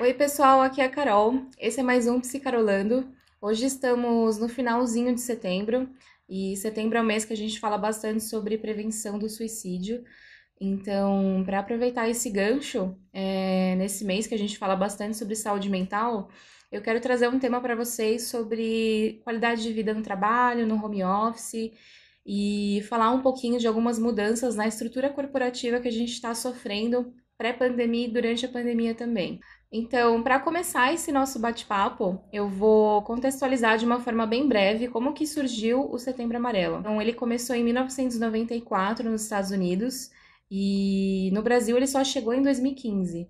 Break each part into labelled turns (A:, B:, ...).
A: Oi, pessoal, aqui é a Carol. Esse é mais um Psicarolando. Hoje estamos no finalzinho de setembro e setembro é o mês que a gente fala bastante sobre prevenção do suicídio. Então, para aproveitar esse gancho, é, nesse mês que a gente fala bastante sobre saúde mental, eu quero trazer um tema para vocês sobre qualidade de vida no trabalho, no home office e falar um pouquinho de algumas mudanças na estrutura corporativa que a gente está sofrendo pré-pandemia e durante a pandemia também. Então, para começar esse nosso bate-papo, eu vou contextualizar de uma forma bem breve como que surgiu o Setembro Amarelo. Então, ele começou em 1994 nos Estados Unidos e no Brasil ele só chegou em 2015.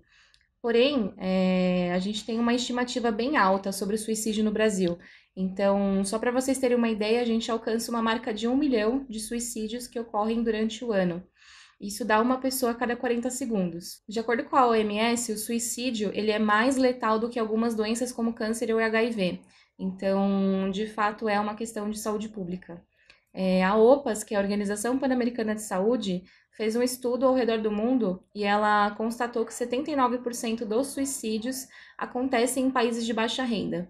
A: Porém, é, a gente tem uma estimativa bem alta sobre o suicídio no Brasil. Então, só para vocês terem uma ideia, a gente alcança uma marca de um milhão de suicídios que ocorrem durante o ano. Isso dá uma pessoa a cada 40 segundos. De acordo com a OMS, o suicídio ele é mais letal do que algumas doenças como câncer ou HIV. Então, de fato, é uma questão de saúde pública. É, a OPAS, que é a Organização Pan-Americana de Saúde, fez um estudo ao redor do mundo e ela constatou que 79% dos suicídios acontecem em países de baixa renda.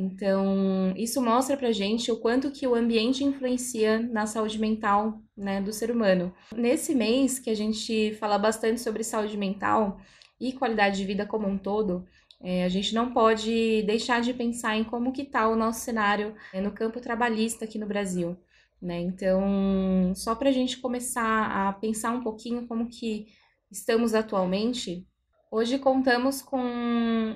A: Então, isso mostra pra gente o quanto que o ambiente influencia na saúde mental, né, do ser humano. Nesse mês que a gente fala bastante sobre saúde mental e qualidade de vida como um todo, é, a gente não pode deixar de pensar em como que tá o nosso cenário é, no campo trabalhista aqui no Brasil, né? Então, só para a gente começar a pensar um pouquinho como que estamos atualmente, Hoje contamos com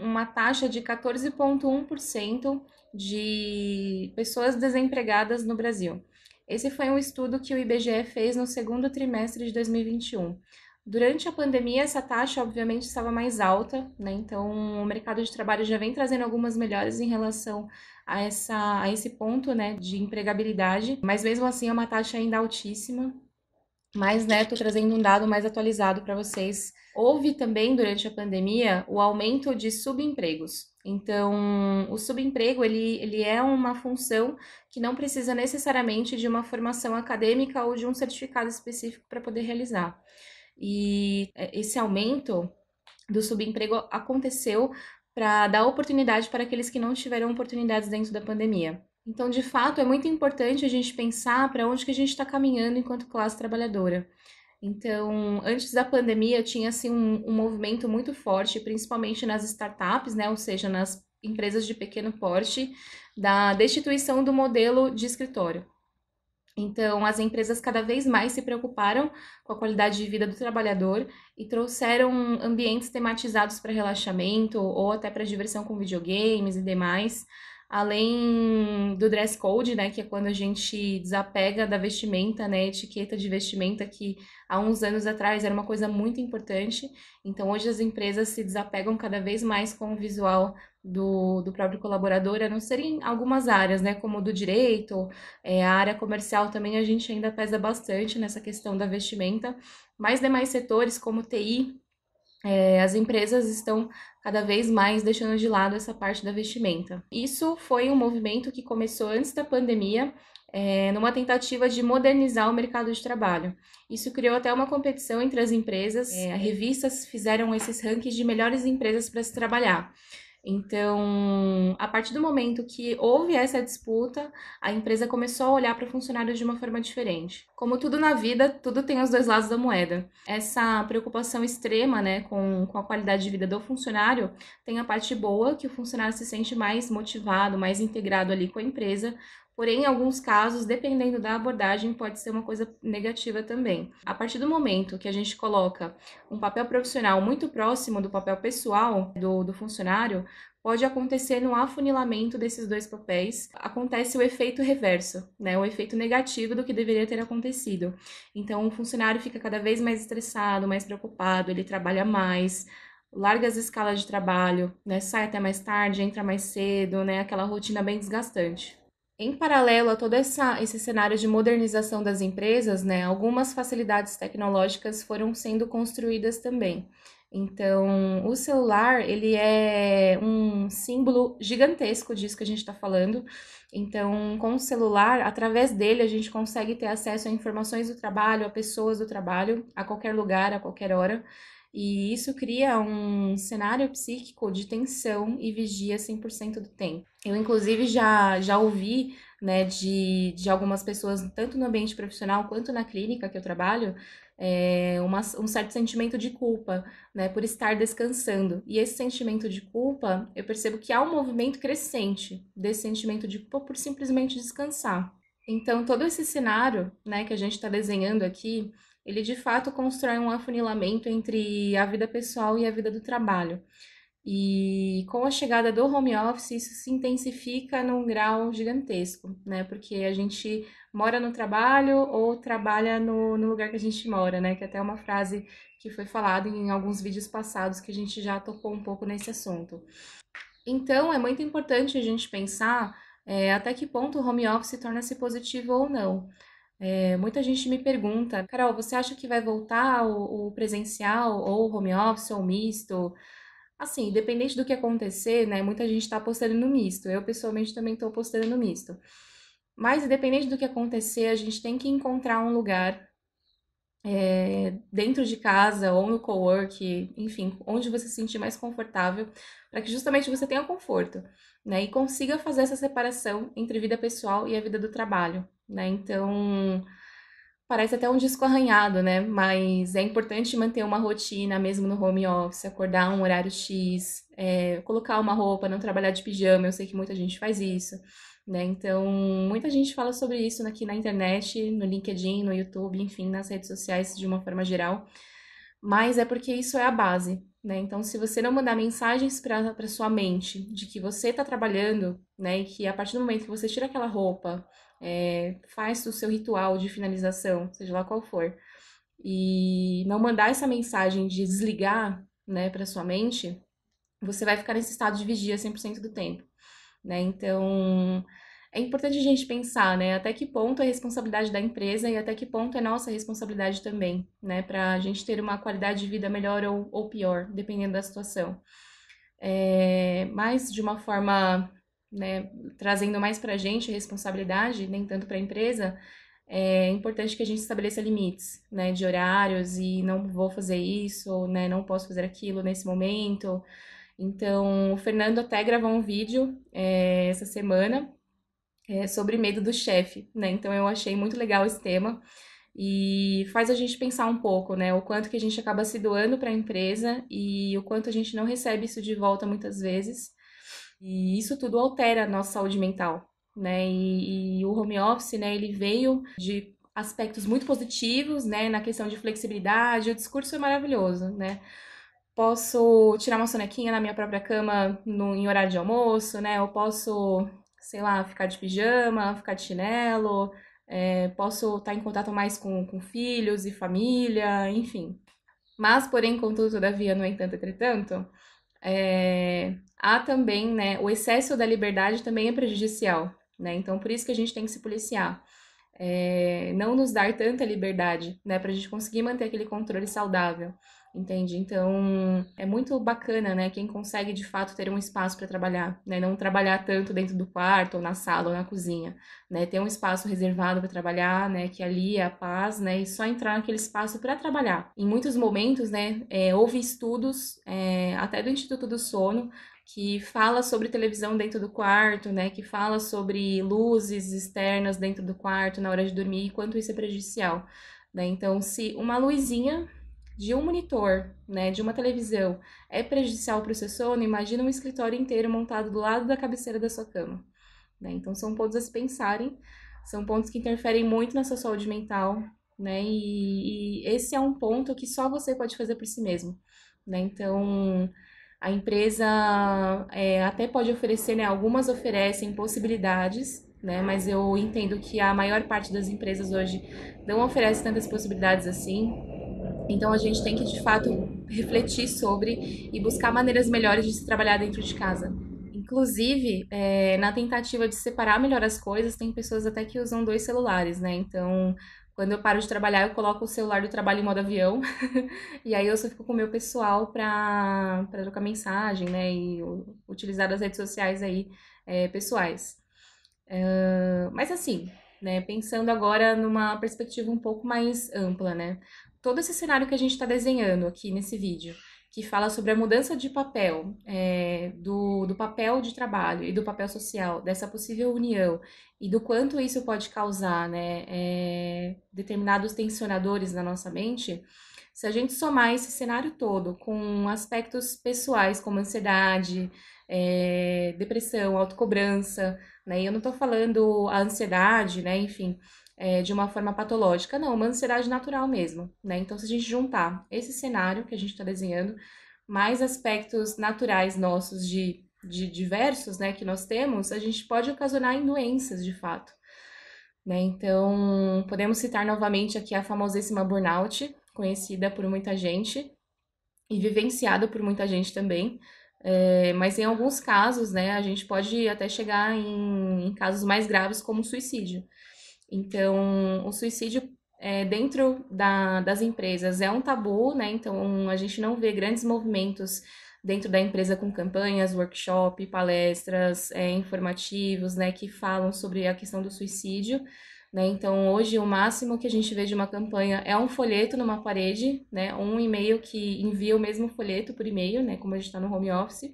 A: uma taxa de 14,1% de pessoas desempregadas no Brasil. Esse foi um estudo que o IBGE fez no segundo trimestre de 2021. Durante a pandemia, essa taxa obviamente estava mais alta, né? Então, o mercado de trabalho já vem trazendo algumas melhores em relação a, essa, a esse ponto, né, de empregabilidade, mas mesmo assim é uma taxa ainda altíssima. Mas, né, tô trazendo um dado mais atualizado para vocês Houve também durante a pandemia o aumento de subempregos. Então, o subemprego ele, ele é uma função que não precisa necessariamente de uma formação acadêmica ou de um certificado específico para poder realizar. E é, esse aumento do subemprego aconteceu para dar oportunidade para aqueles que não tiveram oportunidades dentro da pandemia. Então, de fato, é muito importante a gente pensar para onde que a gente está caminhando enquanto classe trabalhadora. Então, antes da pandemia, tinha assim, um, um movimento muito forte, principalmente nas startups, né? ou seja, nas empresas de pequeno porte, da destituição do modelo de escritório. Então, as empresas cada vez mais se preocuparam com a qualidade de vida do trabalhador e trouxeram ambientes tematizados para relaxamento ou até para diversão com videogames e demais, além do dress code, né, que é quando a gente desapega da vestimenta, né, etiqueta de vestimenta que há uns anos atrás era uma coisa muito importante. Então hoje as empresas se desapegam cada vez mais com o visual do, do próprio colaborador, a não ser em algumas áreas, né, como do direito, é, a área comercial também a gente ainda pesa bastante nessa questão da vestimenta, mas demais setores como TI, é, as empresas estão cada vez mais deixando de lado essa parte da vestimenta. Isso foi um movimento que começou antes da pandemia, é, numa tentativa de modernizar o mercado de trabalho. Isso criou até uma competição entre as empresas, é, revistas fizeram esses rankings de melhores empresas para se trabalhar. Então, a partir do momento que houve essa disputa, a empresa começou a olhar para o funcionário de uma forma diferente. Como tudo na vida, tudo tem os dois lados da moeda. Essa preocupação extrema né, com, com a qualidade de vida do funcionário tem a parte boa, que o funcionário se sente mais motivado, mais integrado ali com a empresa, Porém, em alguns casos, dependendo da abordagem, pode ser uma coisa negativa também. A partir do momento que a gente coloca um papel profissional muito próximo do papel pessoal do, do funcionário, pode acontecer no afunilamento desses dois papéis, acontece o efeito reverso, né? O efeito negativo do que deveria ter acontecido. Então, o funcionário fica cada vez mais estressado, mais preocupado, ele trabalha mais, larga as escalas de trabalho, né? Sai até mais tarde, entra mais cedo, né? Aquela rotina bem desgastante. Em paralelo a todo essa, esse cenário de modernização das empresas, né, algumas facilidades tecnológicas foram sendo construídas também. Então, o celular, ele é um símbolo gigantesco disso que a gente está falando. Então, com o celular, através dele, a gente consegue ter acesso a informações do trabalho, a pessoas do trabalho, a qualquer lugar, a qualquer hora. E isso cria um cenário psíquico de tensão e vigia 100% do tempo. Eu, inclusive, já, já ouvi né, de, de algumas pessoas, tanto no ambiente profissional quanto na clínica que eu trabalho, é, uma, um certo sentimento de culpa, né, por estar descansando. E esse sentimento de culpa, eu percebo que há um movimento crescente desse sentimento de culpa por simplesmente descansar. Então, todo esse cenário, né, que a gente está desenhando aqui, ele de fato constrói um afunilamento entre a vida pessoal e a vida do trabalho. E com a chegada do home office, isso se intensifica num grau gigantesco, né? Porque a gente mora no trabalho ou trabalha no, no lugar que a gente mora, né? Que é até uma frase que foi falada em alguns vídeos passados que a gente já tocou um pouco nesse assunto. Então, é muito importante a gente pensar é, até que ponto o home office torna-se positivo ou não. É, muita gente me pergunta, Carol, você acha que vai voltar o, o presencial ou home office ou misto? Assim, independente do que acontecer, né? Muita gente está apostando no misto. Eu, pessoalmente, também estou apostando no misto. Mas, independente do que acontecer, a gente tem que encontrar um lugar é, dentro de casa ou no cowork, enfim, onde você se sentir mais confortável, para que justamente você tenha conforto, né? E consiga fazer essa separação entre vida pessoal e a vida do trabalho, né? Então, parece até um disco arranhado, né? Mas é importante manter uma rotina mesmo no home office, acordar um horário X, é, colocar uma roupa, não trabalhar de pijama. Eu sei que muita gente faz isso, né? Então, muita gente fala sobre isso aqui na internet, no LinkedIn, no YouTube, enfim, nas redes sociais de uma forma geral. Mas é porque isso é a base, né? Então, se você não mandar mensagens para sua mente de que você está trabalhando, né, e que a partir do momento que você tira aquela roupa, é, faz o seu ritual de finalização, seja lá qual for, e não mandar essa mensagem de desligar, né, para sua mente, você vai ficar nesse estado de vigia 100% do tempo, né? Então, é importante a gente pensar, né, até que ponto é responsabilidade da empresa e até que ponto é nossa responsabilidade também, né, para a gente ter uma qualidade de vida melhor ou, ou pior, dependendo da situação. É, mas de uma forma né, trazendo mais para a gente responsabilidade, nem tanto para a empresa, é importante que a gente estabeleça limites, né, de horários e não vou fazer isso, né, não posso fazer aquilo nesse momento. Então, o Fernando até gravou um vídeo é, essa semana é, sobre medo do chefe, né? Então, eu achei muito legal esse tema e faz a gente pensar um pouco, né, o quanto que a gente acaba se doando para a empresa e o quanto a gente não recebe isso de volta muitas vezes. E isso tudo altera a nossa saúde mental, né? E, e o home office, né, ele veio de aspectos muito positivos, né, na questão de flexibilidade, o discurso é maravilhoso, né? Posso tirar uma sonequinha na minha própria cama no, em horário de almoço, né? Eu posso, sei lá, ficar de pijama, ficar de chinelo, é, posso estar em contato mais com, com filhos e família, enfim. Mas, porém, contudo, todavia, no entanto, entretanto, é, há também, né, o excesso da liberdade também é prejudicial, né? Então, por isso que a gente tem que se policiar. É, não nos dar tanta liberdade, né, para a gente conseguir manter aquele controle saudável entende? Então, é muito bacana, né, quem consegue de fato ter um espaço para trabalhar, né, não trabalhar tanto dentro do quarto, ou na sala, ou na cozinha, né, ter um espaço reservado para trabalhar, né, que ali é a paz, né, e só entrar naquele espaço para trabalhar. Em muitos momentos, né, é, houve estudos, é, até do Instituto do Sono, que fala sobre televisão dentro do quarto, né, que fala sobre luzes externas dentro do quarto na hora de dormir e quanto isso é prejudicial. Né? Então, se uma luzinha de um monitor, né, de uma televisão, é prejudicial para o seu sono, imagina um escritório inteiro montado do lado da cabeceira da sua cama. Né? Então, são pontos a se pensarem, são pontos que interferem muito na sua saúde mental, né? E, e esse é um ponto que só você pode fazer por si mesmo, né? Então, a empresa é, até pode oferecer, né? Algumas oferecem possibilidades, né? Mas eu entendo que a maior parte das empresas hoje não oferece tantas possibilidades assim. Então a gente tem que de fato refletir sobre e buscar maneiras melhores de se trabalhar dentro de casa. Inclusive, é, na tentativa de separar melhor as coisas, tem pessoas até que usam dois celulares, né? Então, quando eu paro de trabalhar, eu coloco o celular do trabalho em modo avião. e aí eu só fico com o meu pessoal para trocar mensagem, né? E utilizar as redes sociais aí é, pessoais. Mas assim, né? Pensando agora numa perspectiva um pouco mais ampla, né? todo esse cenário que a gente está desenhando aqui nesse vídeo, que fala sobre a mudança de papel, é, do, do papel de trabalho e do papel social, dessa possível união, e do quanto isso pode causar né, é, determinados tensionadores na nossa mente, se a gente somar esse cenário todo com aspectos pessoais como ansiedade, é, depressão, autocobrança, né? Eu não tô falando a ansiedade, né? Enfim, é, de uma forma patológica, não, uma ansiedade natural mesmo, né? Então, se a gente juntar esse cenário que a gente está desenhando, mais aspectos naturais nossos de, de diversos, né, que nós temos, a gente pode ocasionar em doenças, de fato. Né? Então, podemos citar novamente aqui a famosíssima burnout, conhecida por muita gente e vivenciada por muita gente também, é, mas em alguns casos, né, a gente pode até chegar em, em casos mais graves como suicídio. Então, o suicídio é, dentro da, das empresas é um tabu, né? Então, a gente não vê grandes movimentos dentro da empresa com campanhas, workshop, palestras, é, informativos, né, que falam sobre a questão do suicídio. Né? Então, hoje, o máximo que a gente vê de uma campanha é um folheto numa parede, né? um e-mail que envia o mesmo folheto por e-mail, né? como a gente está no home office.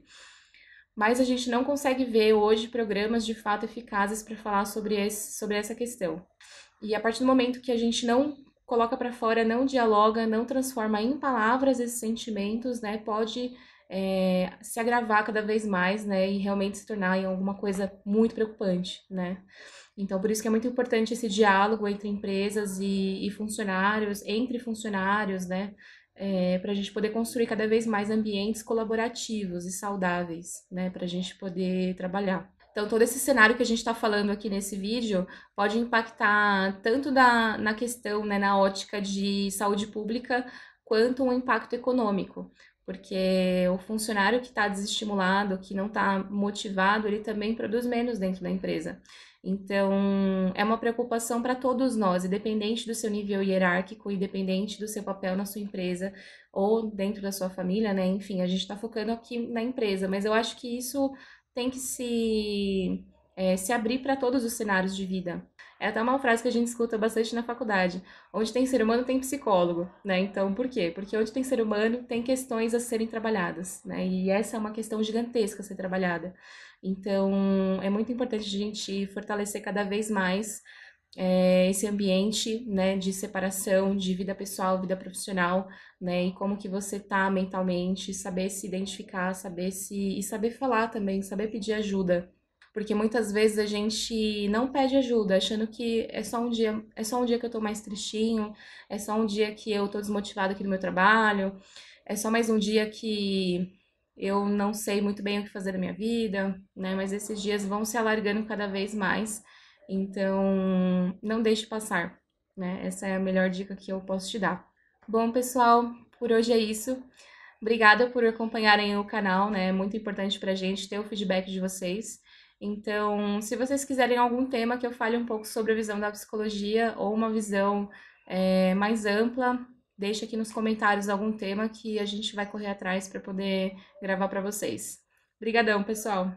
A: Mas a gente não consegue ver hoje programas de fato eficazes para falar sobre, esse, sobre essa questão. E a partir do momento que a gente não coloca para fora, não dialoga, não transforma em palavras esses sentimentos, né, pode é, se agravar cada vez mais, né, e realmente se tornar em alguma coisa muito preocupante, né. Então, por isso que é muito importante esse diálogo entre empresas e, e funcionários, entre funcionários, né? É, para a gente poder construir cada vez mais ambientes colaborativos e saudáveis, né? Para a gente poder trabalhar. Então, todo esse cenário que a gente está falando aqui nesse vídeo pode impactar tanto da, na questão, né, na ótica de saúde pública, quanto um impacto econômico. Porque o funcionário que está desestimulado, que não está motivado, ele também produz menos dentro da empresa. Então, é uma preocupação para todos nós, independente do seu nível hierárquico, independente do seu papel na sua empresa ou dentro da sua família, né? Enfim, a gente está focando aqui na empresa, mas eu acho que isso tem que se, é, se abrir para todos os cenários de vida. É até uma frase que a gente escuta bastante na faculdade. Onde tem ser humano, tem psicólogo, né? Então, por quê? Porque onde tem ser humano, tem questões a serem trabalhadas, né? E essa é uma questão gigantesca a ser trabalhada. Então, é muito importante a gente fortalecer cada vez mais é, esse ambiente, né, de separação de vida pessoal, vida profissional, né, e como que você tá mentalmente, saber se identificar, saber se e saber falar também, saber pedir ajuda, porque muitas vezes a gente não pede ajuda, achando que é só um dia, é só um dia que eu tô mais tristinho, é só um dia que eu tô desmotivado aqui no meu trabalho, é só mais um dia que eu não sei muito bem o que fazer da minha vida, né? Mas esses dias vão se alargando cada vez mais, então não deixe passar, né? Essa é a melhor dica que eu posso te dar. Bom, pessoal, por hoje é isso. Obrigada por acompanharem o canal, né? É muito importante pra gente ter o feedback de vocês. Então, se vocês quiserem algum tema que eu fale um pouco sobre a visão da psicologia ou uma visão é, mais ampla, Deixe aqui nos comentários algum tema que a gente vai correr atrás para poder gravar para vocês. Obrigadão, pessoal!